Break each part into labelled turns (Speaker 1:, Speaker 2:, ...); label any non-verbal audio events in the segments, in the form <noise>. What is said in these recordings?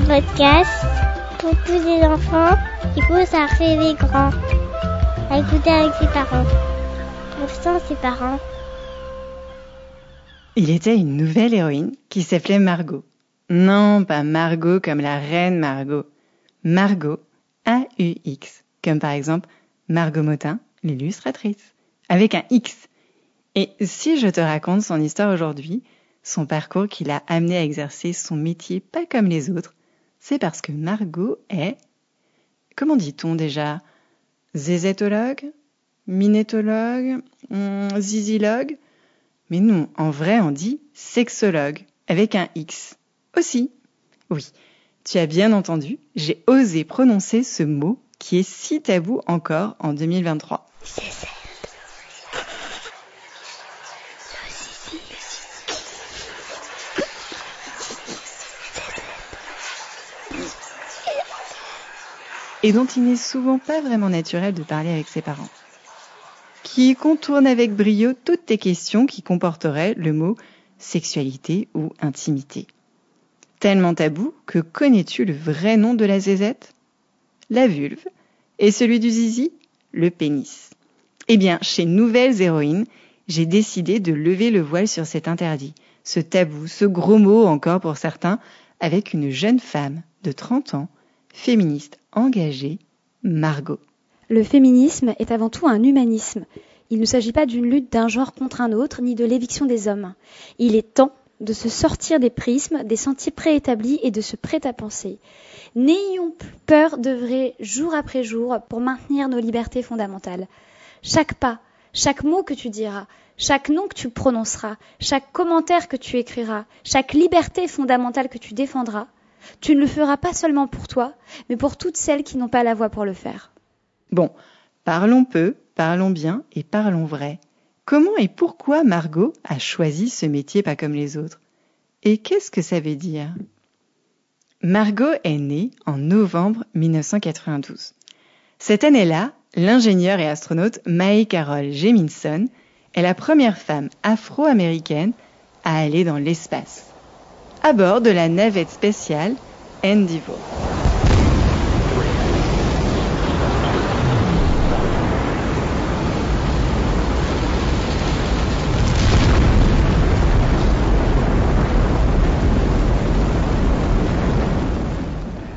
Speaker 1: podcast pour tous les enfants faut ça fait les grands. À écouter avec ses parents. Pour sans ses parents.
Speaker 2: Il était une nouvelle héroïne qui s'appelait Margot. Non, pas Margot comme la reine Margot. Margot, A-U-X, comme par exemple Margot Motin, l'illustratrice, avec un X. Et si je te raconte son histoire aujourd'hui, son parcours qui l'a amené à exercer son métier pas comme les autres, c'est parce que Margot est... Comment dit-on déjà Zézétologue Minétologue hmm, Zizilogue Mais non, en vrai on dit sexologue, avec un X. Aussi. Oui, tu as bien entendu, j'ai osé prononcer ce mot qui est si tabou encore en 2023. Et dont il n'est souvent pas vraiment naturel de parler avec ses parents. Qui contourne avec brio toutes tes questions qui comporteraient le mot sexualité ou intimité. Tellement tabou que connais-tu le vrai nom de la zézette? La vulve. Et celui du zizi? Le pénis. Eh bien, chez Nouvelles Héroïnes, j'ai décidé de lever le voile sur cet interdit, ce tabou, ce gros mot encore pour certains, avec une jeune femme de 30 ans, féministe engagée, Margot.
Speaker 3: Le féminisme est avant tout un humanisme. Il ne s'agit pas d'une lutte d'un genre contre un autre, ni de l'éviction des hommes. Il est temps de se sortir des prismes, des sentiers préétablis et de se prêter à penser. N'ayons plus peur d'œuvrer jour après jour pour maintenir nos libertés fondamentales. Chaque pas, chaque mot que tu diras, chaque nom que tu prononceras, chaque commentaire que tu écriras, chaque liberté fondamentale que tu défendras, tu ne le feras pas seulement pour toi, mais pour toutes celles qui n'ont pas la voix pour le faire.
Speaker 2: Bon, parlons peu, parlons bien et parlons vrai. Comment et pourquoi Margot a choisi ce métier pas comme les autres? Et qu'est-ce que ça veut dire? Margot est née en novembre 1992. Cette année-là, l'ingénieure et astronaute Mae Carol Jemison est la première femme afro-américaine à aller dans l'espace à bord de la navette spéciale Endeavour.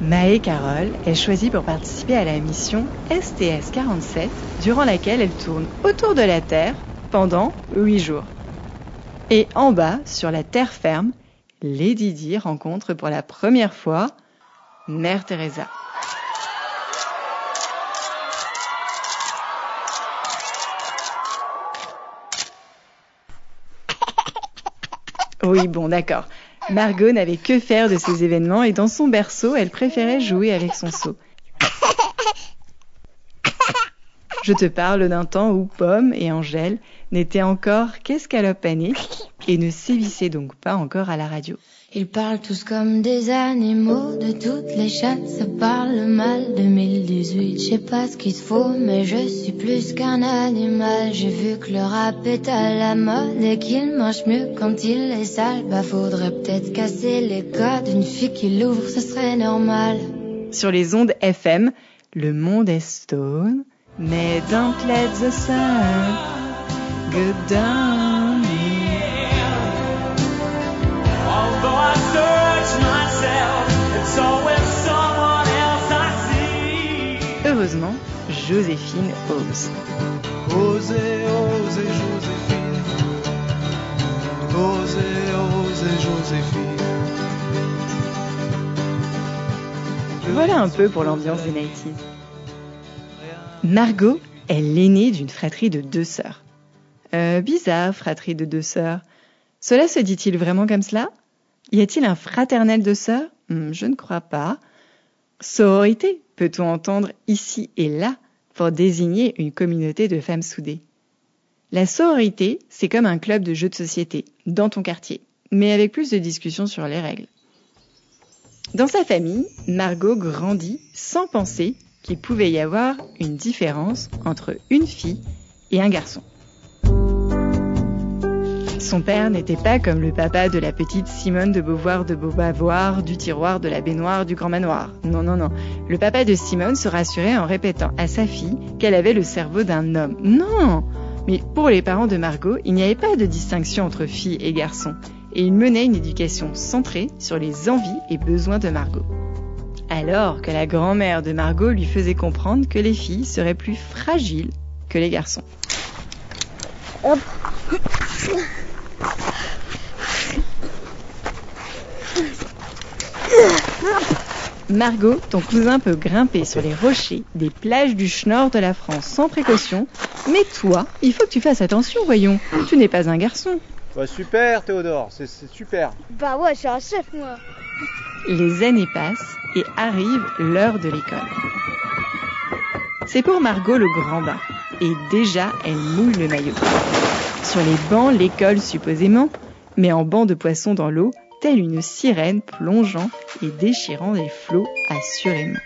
Speaker 2: Mae Carole est choisie pour participer à la mission STS-47, durant laquelle elle tourne autour de la Terre pendant 8 jours. Et en bas, sur la terre ferme, Lady Di rencontre pour la première fois Mère Teresa. <laughs> Oui, bon, d'accord. Margot n'avait que faire de ces événements et dans son berceau, elle préférait jouer avec son seau. Je te parle d'un temps où Pomme et Angèle n'étaient encore qu'escalopes et ne sévissaient donc pas encore à la radio.
Speaker 4: Ils parlent tous comme des animaux de toutes les chaînes, ça parle mal 2018. Je sais pas ce qu'il faut, mais je suis plus qu'un animal. J'ai vu que le rap est à la mode et qu'il mange mieux quand il est sale. Bah faudrait peut-être casser les codes d'une fille qui l'ouvre, ce serait normal.
Speaker 2: Sur les ondes FM, le monde est stone. Mais don't let the sun go down Although I search myself, it's always someone else I see. Heureusement, Joséphine ose. Osez, osez, Joséphine. Osez, osez, Joséphine. Voilà un peu pour l'ambiance des 90 Margot est l'aînée d'une fratrie de deux sœurs. Euh, bizarre, fratrie de deux sœurs. Cela se dit-il vraiment comme cela? Y a-t-il un fraternel de sœurs? Hmm, Je ne crois pas. Sororité, peut-on entendre ici et là pour désigner une communauté de femmes soudées? La sororité, c'est comme un club de jeux de société, dans ton quartier, mais avec plus de discussions sur les règles. Dans sa famille, Margot grandit sans penser qu'il pouvait y avoir une différence entre une fille et un garçon. Son père n'était pas comme le papa de la petite Simone de Beauvoir de Beaubavoir, du tiroir de la baignoire du grand manoir. Non, non, non. Le papa de Simone se rassurait en répétant à sa fille qu'elle avait le cerveau d'un homme. Non Mais pour les parents de Margot, il n'y avait pas de distinction entre filles et garçons. Et ils menaient une éducation centrée sur les envies et besoins de Margot. Alors que la grand-mère de Margot lui faisait comprendre que les filles seraient plus fragiles que les garçons. Hop. Margot, ton cousin peut grimper sur les rochers des plages du Schnorr de la France sans précaution, mais toi, il faut que tu fasses attention, voyons. Tu n'es pas un garçon.
Speaker 5: Bah super Théodore, c'est super.
Speaker 1: Bah ouais, je suis un chef moi.
Speaker 2: Les années passent et arrive l'heure de l'école. C'est pour Margot le grand bain, et déjà elle mouille le maillot. Sur les bancs, l'école supposément, mais en banc de poissons dans l'eau, telle une sirène plongeant et déchirant les flots assurément.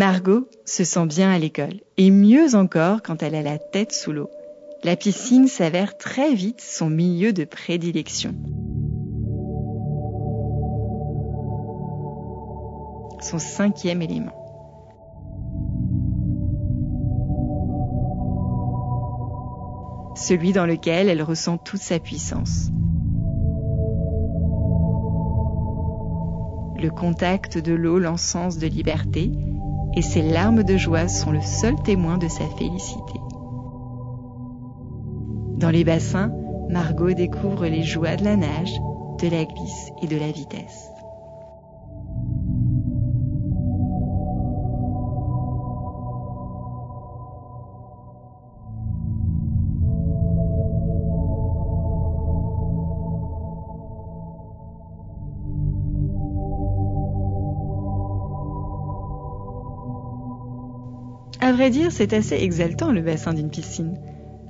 Speaker 2: Margot se sent bien à l'école, et mieux encore quand elle a la tête sous l'eau. La piscine s'avère très vite son milieu de prédilection. Son cinquième élément. Celui dans lequel elle ressent toute sa puissance. Le contact de l'eau l'encens de liberté et ses larmes de joie sont le seul témoin de sa félicité. Dans les bassins, Margot découvre les joies de la nage, de la glisse et de la vitesse. Vrai dire, c'est assez exaltant le bassin d'une piscine.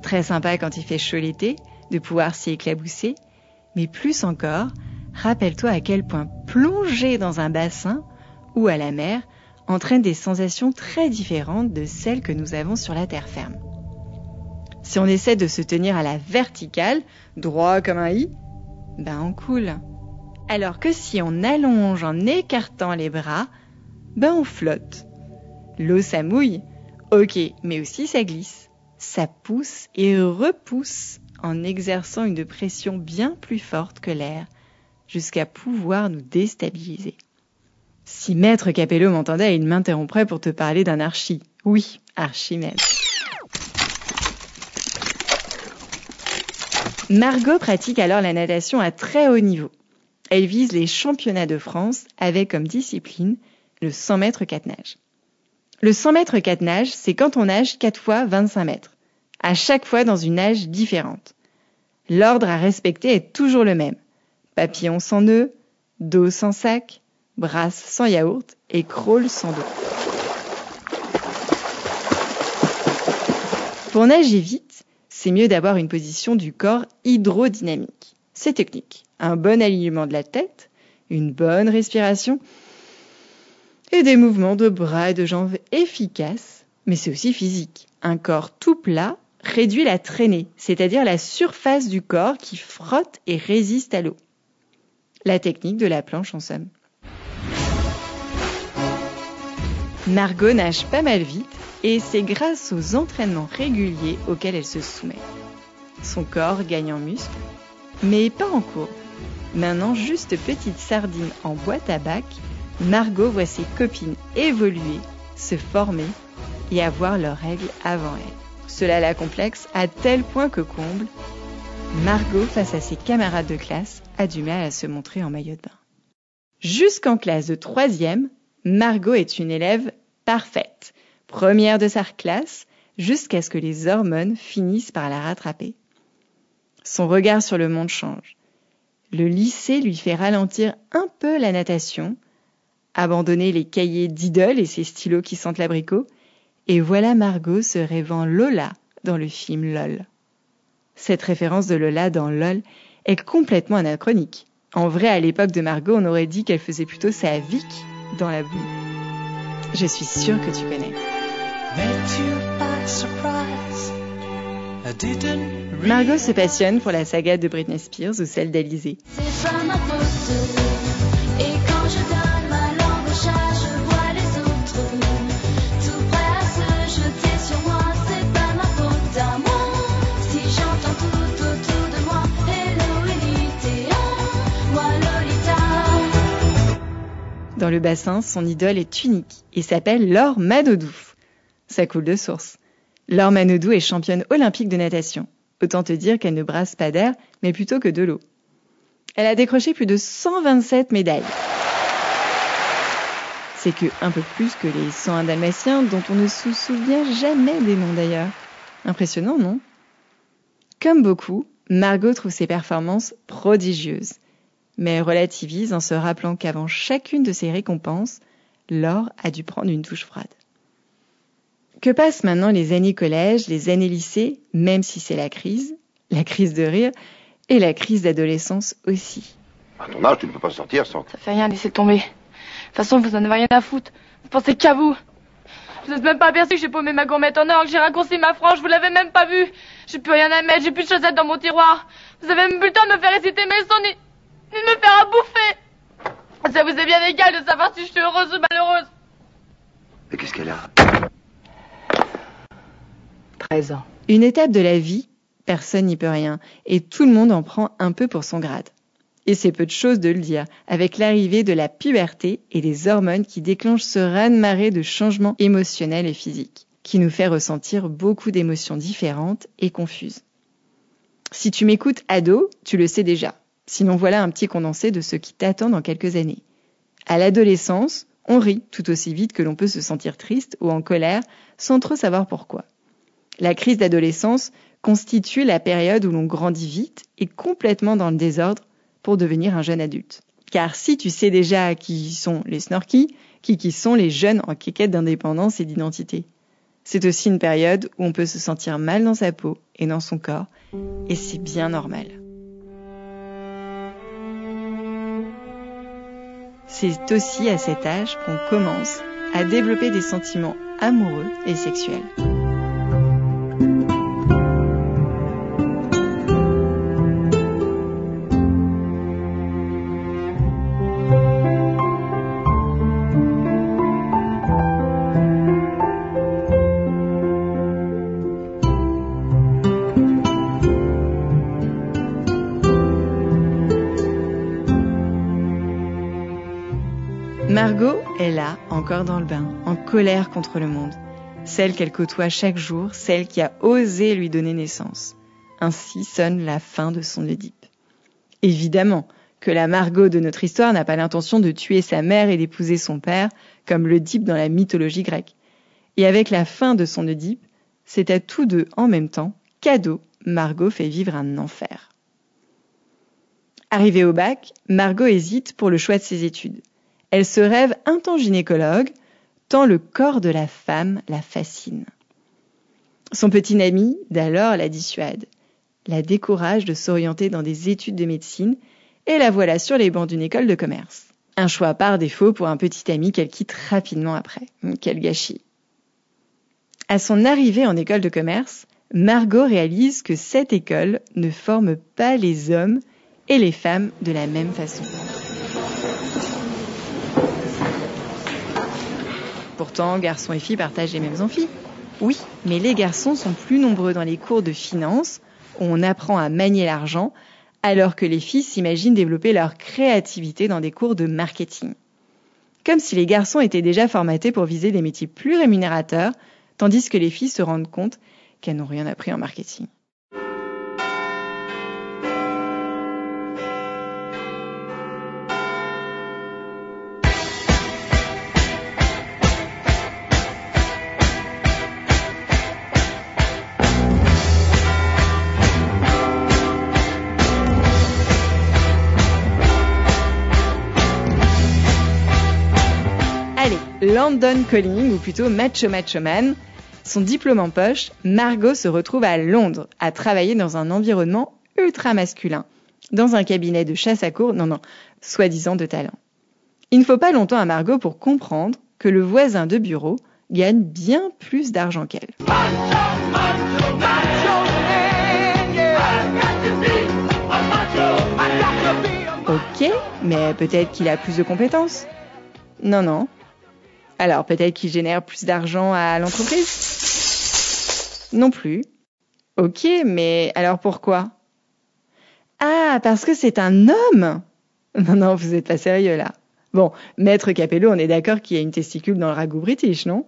Speaker 2: Très sympa quand il fait chaud l'été, de pouvoir s'y éclabousser, mais plus encore, rappelle-toi à quel point plonger dans un bassin ou à la mer entraîne des sensations très différentes de celles que nous avons sur la terre ferme. Si on essaie de se tenir à la verticale, droit comme un i, ben on coule. Alors que si on allonge en écartant les bras, ben on flotte. L'eau s'amouille, Ok, mais aussi ça glisse. Ça pousse et repousse en exerçant une pression bien plus forte que l'air, jusqu'à pouvoir nous déstabiliser. Si Maître Capello m'entendait, il m'interromprait pour te parler d'un archi. Oui, Archimède. Margot pratique alors la natation à très haut niveau. Elle vise les championnats de France avec comme discipline le 100 mètres 4 nages. Le 100 mètres 4 nages, c'est quand on nage 4 fois 25 mètres, à chaque fois dans une nage différente. L'ordre à respecter est toujours le même. Papillon sans nœud, dos sans sac, brasse sans yaourt et crawl sans dos. Pour nager vite, c'est mieux d'avoir une position du corps hydrodynamique. C'est technique. Un bon alignement de la tête, une bonne respiration et des mouvements de bras et de jambes efficaces, mais c'est aussi physique. Un corps tout plat réduit la traînée, c'est-à-dire la surface du corps qui frotte et résiste à l'eau. La technique de la planche en somme. Margot nage pas mal vite et c'est grâce aux entraînements réguliers auxquels elle se soumet. Son corps gagne en muscles, mais pas en courbe. Maintenant juste petite sardine en boîte à bac Margot voit ses copines évoluer, se former et avoir leurs règles avant elle. Cela la complexe à tel point que comble, Margot, face à ses camarades de classe, a du mal à se montrer en maillot de bain. Jusqu'en classe de troisième, Margot est une élève parfaite, première de sa classe, jusqu'à ce que les hormones finissent par la rattraper. Son regard sur le monde change. Le lycée lui fait ralentir un peu la natation, abandonner les cahiers d'idole et ses stylos qui sentent l'abricot, et voilà Margot se rêvant Lola dans le film LOL. Cette référence de Lola dans LOL est complètement anachronique. En vrai, à l'époque de Margot, on aurait dit qu'elle faisait plutôt sa Vic dans la boue. Je suis sûre que tu connais. Margot se passionne pour la saga de Britney Spears ou celle d'Alizée. Dans le bassin, son idole est unique et s'appelle Laure Manodou. Ça coule de source. Laure Manodou est championne olympique de natation. Autant te dire qu'elle ne brasse pas d'air, mais plutôt que de l'eau. Elle a décroché plus de 127 médailles. C'est que un peu plus que les 101 dalmatiens dont on ne se souvient jamais des noms d'ailleurs. Impressionnant, non? Comme beaucoup, Margot trouve ses performances prodigieuses mais relativise en se rappelant qu'avant chacune de ces récompenses, Laure a dû prendre une touche froide. Que passent maintenant les années collège, les années lycée, même si c'est la crise, la crise de rire et la crise d'adolescence aussi?
Speaker 6: À ton âge, tu ne peux pas sortir sans...
Speaker 7: Ça fait rien, laissez tomber. De toute façon, vous en avez rien à foutre. Vous pensez qu'à vous. Vous n'êtes même pas aperçu que j'ai paumé ma gourmette en or, que j'ai raccourci ma frange, vous l'avez même pas vu. J'ai plus rien à mettre, j'ai plus de chaussettes dans mon tiroir. Vous avez même plus le temps de me faire réciter mes sons ni de me faire à bouffer. Ça vous est bien égal de savoir si je suis heureuse ou malheureuse.
Speaker 6: Mais qu'est-ce qu'elle a
Speaker 7: 13 ans.
Speaker 2: Une étape de la vie, personne n'y peut rien, et tout le monde en prend un peu pour son grade. Et c'est peu de choses de le dire, avec l'arrivée de la puberté et des hormones qui déclenchent ce raz-de-marée de changements émotionnels et physiques, qui nous fait ressentir beaucoup d'émotions différentes et confuses. Si tu m'écoutes ado, tu le sais déjà. Sinon voilà un petit condensé de ce qui t'attend dans quelques années. À l'adolescence, on rit tout aussi vite que l'on peut se sentir triste ou en colère sans trop savoir pourquoi. La crise d'adolescence constitue la période où l'on grandit vite et complètement dans le désordre pour devenir un jeune adulte. Car si tu sais déjà qui sont les snorkies, qui qui sont les jeunes en quéquette d'indépendance et d'identité. C'est aussi une période où on peut se sentir mal dans sa peau et dans son corps, et c'est bien normal. C'est aussi à cet âge qu'on commence à développer des sentiments amoureux et sexuels. Encore dans le bain, en colère contre le monde. Celle qu'elle côtoie chaque jour, celle qui a osé lui donner naissance. Ainsi sonne la fin de son Oedipe. Évidemment que la Margot de notre histoire n'a pas l'intention de tuer sa mère et d'épouser son père, comme l'Oedipe dans la mythologie grecque. Et avec la fin de son Oedipe, c'est à tous deux en même temps, cadeau, Margot fait vivre un enfer. Arrivée au bac, Margot hésite pour le choix de ses études. Elle se rêve un temps gynécologue, tant le corps de la femme la fascine. Son petit ami d'alors la dissuade, la décourage de s'orienter dans des études de médecine et la voilà sur les bancs d'une école de commerce. Un choix par défaut pour un petit ami qu'elle quitte rapidement après. Quel gâchis. À son arrivée en école de commerce, Margot réalise que cette école ne forme pas les hommes et les femmes de la même façon. Pourtant, garçons et filles partagent les mêmes amphis. Oui, mais les garçons sont plus nombreux dans les cours de finance, où on apprend à manier l'argent, alors que les filles s'imaginent développer leur créativité dans des cours de marketing. Comme si les garçons étaient déjà formatés pour viser des métiers plus rémunérateurs, tandis que les filles se rendent compte qu'elles n'ont rien appris en marketing. London Calling, ou plutôt Macho Macho Man. Son diplôme en poche, Margot se retrouve à Londres, à travailler dans un environnement ultra masculin, dans un cabinet de chasse à cour, non non, soi-disant de talent. Il ne faut pas longtemps à Margot pour comprendre que le voisin de bureau gagne bien plus d'argent qu'elle. Ok, mais peut-être qu'il a plus de compétences. Non, non. Alors peut-être qu'il génère plus d'argent à l'entreprise? Non plus. Ok, mais alors pourquoi? Ah, parce que c'est un homme Non, non, vous n'êtes pas sérieux là. Bon, Maître Capello, on est d'accord qu'il y a une testicule dans le ragoût british, non?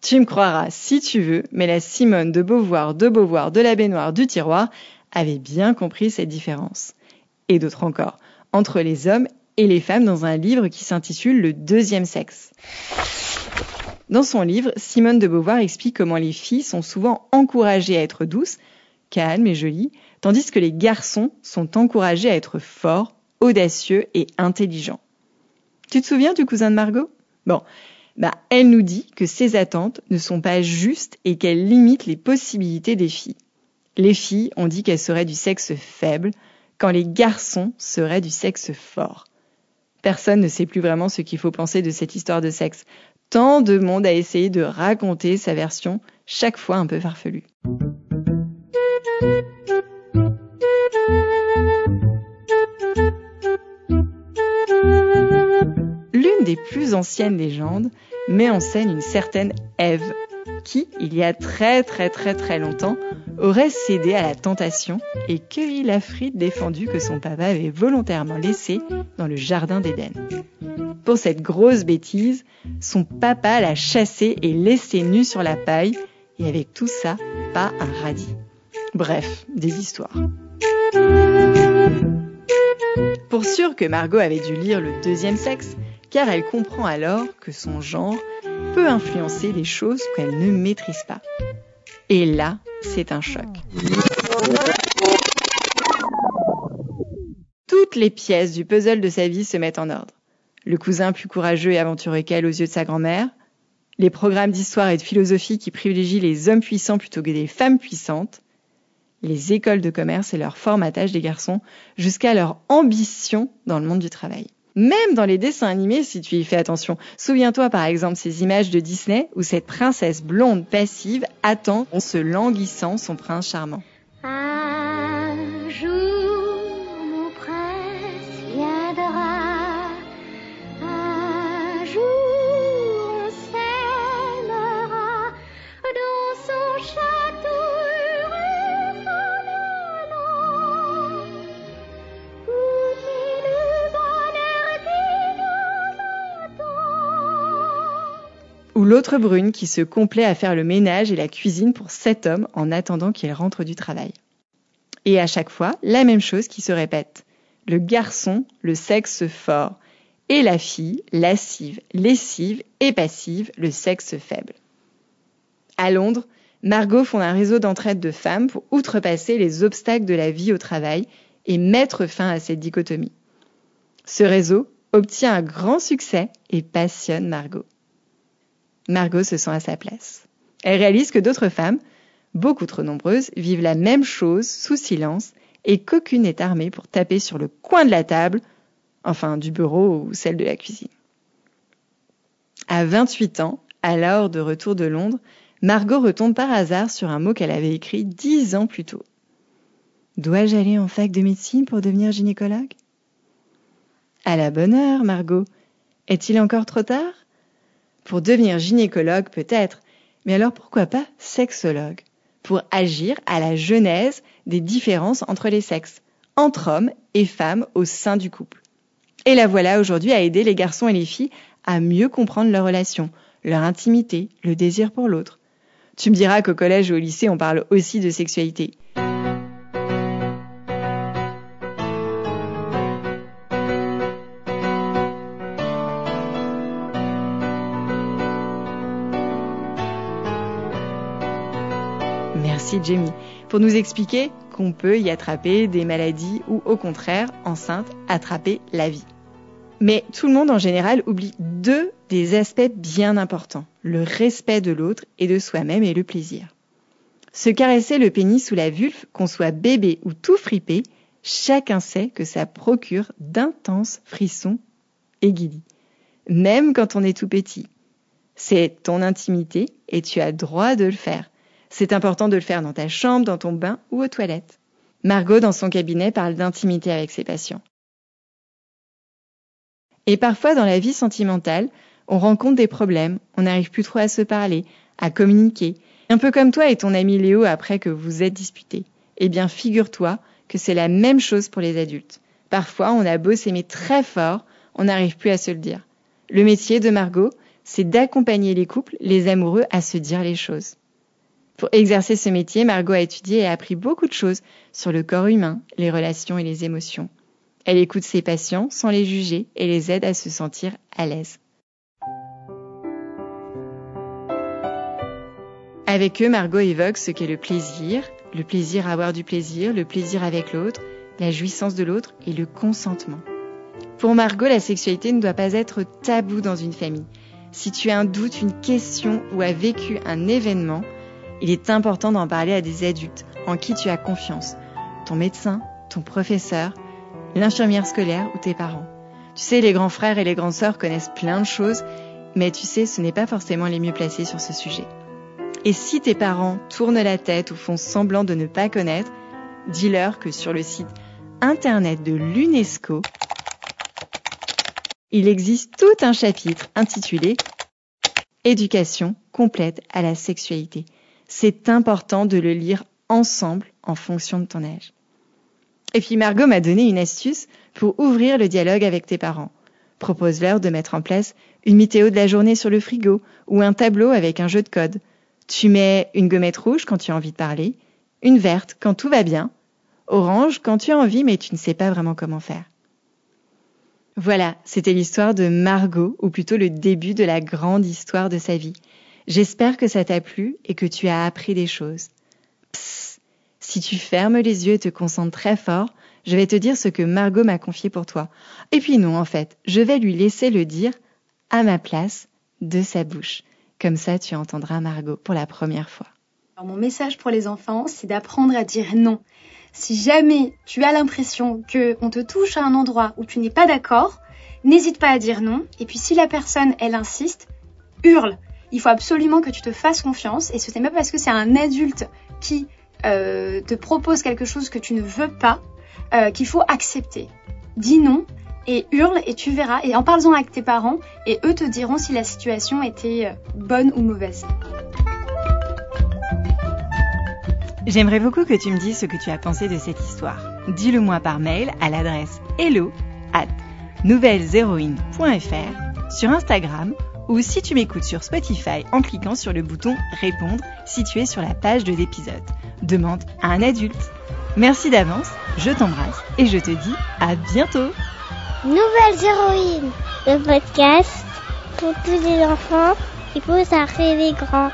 Speaker 2: Tu me croiras si tu veux, mais la Simone de Beauvoir, de Beauvoir, de la baignoire, du tiroir avait bien compris cette différence. Et d'autres encore, entre les hommes et les femmes dans un livre qui s'intitule Le deuxième sexe. Dans son livre, Simone de Beauvoir explique comment les filles sont souvent encouragées à être douces, calmes et jolies, tandis que les garçons sont encouragés à être forts, audacieux et intelligents. Tu te souviens du cousin de Margot? Bon, bah, elle nous dit que ces attentes ne sont pas justes et qu'elles limitent les possibilités des filles. Les filles ont dit qu'elles seraient du sexe faible, quand les garçons seraient du sexe fort. Personne ne sait plus vraiment ce qu'il faut penser de cette histoire de sexe. Tant de monde a essayé de raconter sa version, chaque fois un peu farfelue. L'une des plus anciennes légendes met en scène une certaine Ève, qui, il y a très très très très longtemps, aurait cédé à la tentation et cueilli la frite défendue que son papa avait volontairement laissée dans le jardin d'Éden. Pour cette grosse bêtise, son papa l'a chassée et laissée nue sur la paille, et avec tout ça, pas un radis. Bref, des histoires. Pour sûr que Margot avait dû lire le deuxième sexe, car elle comprend alors que son genre peut influencer les choses qu'elle ne maîtrise pas. Et là, c'est un choc. Toutes les pièces du puzzle de sa vie se mettent en ordre. Le cousin plus courageux et aventureux qu'elle aux yeux de sa grand-mère, les programmes d'histoire et de philosophie qui privilégient les hommes puissants plutôt que des femmes puissantes, les écoles de commerce et leur formatage des garçons jusqu'à leur ambition dans le monde du travail. Même dans les dessins animés, si tu y fais attention. Souviens-toi par exemple ces images de Disney où cette princesse blonde passive attend en se languissant son prince charmant.
Speaker 1: Un
Speaker 2: Ou l'autre brune qui se complaît à faire le ménage et la cuisine pour sept hommes en attendant qu'ils rentrent du travail. Et à chaque fois, la même chose qui se répète. Le garçon, le sexe fort, et la fille, lascive, lessive et passive, le sexe faible. À Londres, Margot fonde un réseau d'entraide de femmes pour outrepasser les obstacles de la vie au travail et mettre fin à cette dichotomie. Ce réseau obtient un grand succès et passionne Margot. Margot se sent à sa place. Elle réalise que d'autres femmes, beaucoup trop nombreuses, vivent la même chose sous silence et qu'aucune n'est armée pour taper sur le coin de la table, enfin du bureau ou celle de la cuisine. À 28 ans, l'heure de retour de Londres, Margot retombe par hasard sur un mot qu'elle avait écrit dix ans plus tôt. Dois-je aller en fac de médecine pour devenir gynécologue? À la bonne heure, Margot. Est-il encore trop tard? Pour devenir gynécologue, peut-être, mais alors pourquoi pas sexologue? Pour agir à la genèse des différences entre les sexes, entre hommes et femmes au sein du couple. Et la voilà aujourd'hui à aider les garçons et les filles à mieux comprendre leurs relations, leur intimité, le désir pour l'autre. Tu me diras qu'au collège ou au lycée, on parle aussi de sexualité. Pour nous expliquer qu'on peut y attraper des maladies ou au contraire, enceinte, attraper la vie. Mais tout le monde en général oublie deux des aspects bien importants, le respect de l'autre et de soi-même et le plaisir. Se caresser le pénis sous la vulve, qu'on soit bébé ou tout fripé, chacun sait que ça procure d'intenses frissons et guillis, même quand on est tout petit. C'est ton intimité et tu as droit de le faire. C'est important de le faire dans ta chambre, dans ton bain ou aux toilettes. Margot, dans son cabinet, parle d'intimité avec ses patients. Et parfois, dans la vie sentimentale, on rencontre des problèmes, on n'arrive plus trop à se parler, à communiquer. Un peu comme toi et ton ami Léo après que vous êtes disputés. Eh bien, figure-toi que c'est la même chose pour les adultes. Parfois, on a beau s'aimer très fort, on n'arrive plus à se le dire. Le métier de Margot, c'est d'accompagner les couples, les amoureux, à se dire les choses. Pour exercer ce métier, Margot a étudié et appris beaucoup de choses sur le corps humain, les relations et les émotions. Elle écoute ses patients sans les juger et les aide à se sentir à l'aise. Avec eux, Margot évoque ce qu'est le plaisir, le plaisir à avoir du plaisir, le plaisir avec l'autre, la jouissance de l'autre et le consentement. Pour Margot, la sexualité ne doit pas être tabou dans une famille. Si tu as un doute, une question ou as vécu un événement, il est important d'en parler à des adultes en qui tu as confiance. Ton médecin, ton professeur, l'infirmière scolaire ou tes parents. Tu sais, les grands frères et les grandes sœurs connaissent plein de choses, mais tu sais, ce n'est pas forcément les mieux placés sur ce sujet. Et si tes parents tournent la tête ou font semblant de ne pas connaître, dis-leur que sur le site internet de l'UNESCO, il existe tout un chapitre intitulé Éducation complète à la sexualité. C'est important de le lire ensemble en fonction de ton âge. Et puis Margot m'a donné une astuce pour ouvrir le dialogue avec tes parents. Propose-leur de mettre en place une météo de la journée sur le frigo ou un tableau avec un jeu de code. Tu mets une gommette rouge quand tu as envie de parler, une verte quand tout va bien, orange quand tu as envie mais tu ne sais pas vraiment comment faire. Voilà, c'était l'histoire de Margot, ou plutôt le début de la grande histoire de sa vie. J'espère que ça t'a plu et que tu as appris des choses. Psst, si tu fermes les yeux et te concentres très fort, je vais te dire ce que Margot m'a confié pour toi. Et puis non, en fait, je vais lui laisser le dire à ma place de sa bouche. Comme ça, tu entendras Margot pour la première fois.
Speaker 8: Mon message pour les enfants, c'est d'apprendre à dire non. Si jamais tu as l'impression qu'on te touche à un endroit où tu n'es pas d'accord, n'hésite pas à dire non. Et puis si la personne, elle insiste, hurle. Il faut absolument que tu te fasses confiance. Et ce n'est pas parce que c'est un adulte qui euh, te propose quelque chose que tu ne veux pas euh, qu'il faut accepter. Dis non et hurle et tu verras. Et en parlant avec tes parents et eux te diront si la situation était euh, bonne ou mauvaise.
Speaker 2: J'aimerais beaucoup que tu me dises ce que tu as pensé de cette histoire. Dis-le moi par mail à l'adresse hello at nouvelleshéroïnes.fr, sur Instagram ou si tu m'écoutes sur Spotify en cliquant sur le bouton répondre situé sur la page de l'épisode. Demande à un adulte. Merci d'avance, je t'embrasse et je te dis à bientôt.
Speaker 9: Nouvelles héroïnes, le podcast pour tous les enfants qui poussent à rêver grand.